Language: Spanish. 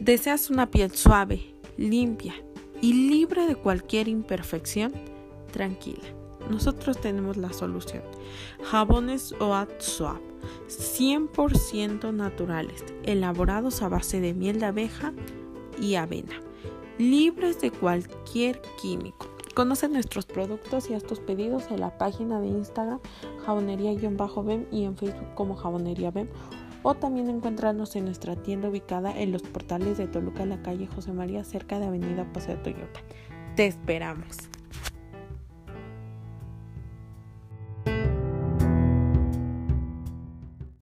¿Deseas una piel suave, limpia y libre de cualquier imperfección? Tranquila, nosotros tenemos la solución. Jabones OAT Swap, 100% naturales, elaborados a base de miel de abeja y avena, libres de cualquier químico. Conoce nuestros productos y estos pedidos en la página de Instagram jabonería-bem y en Facebook como jabonería bem o también encontrarnos en nuestra tienda ubicada en los portales de Toluca la calle José María cerca de Avenida Paseo Toyota. Te esperamos.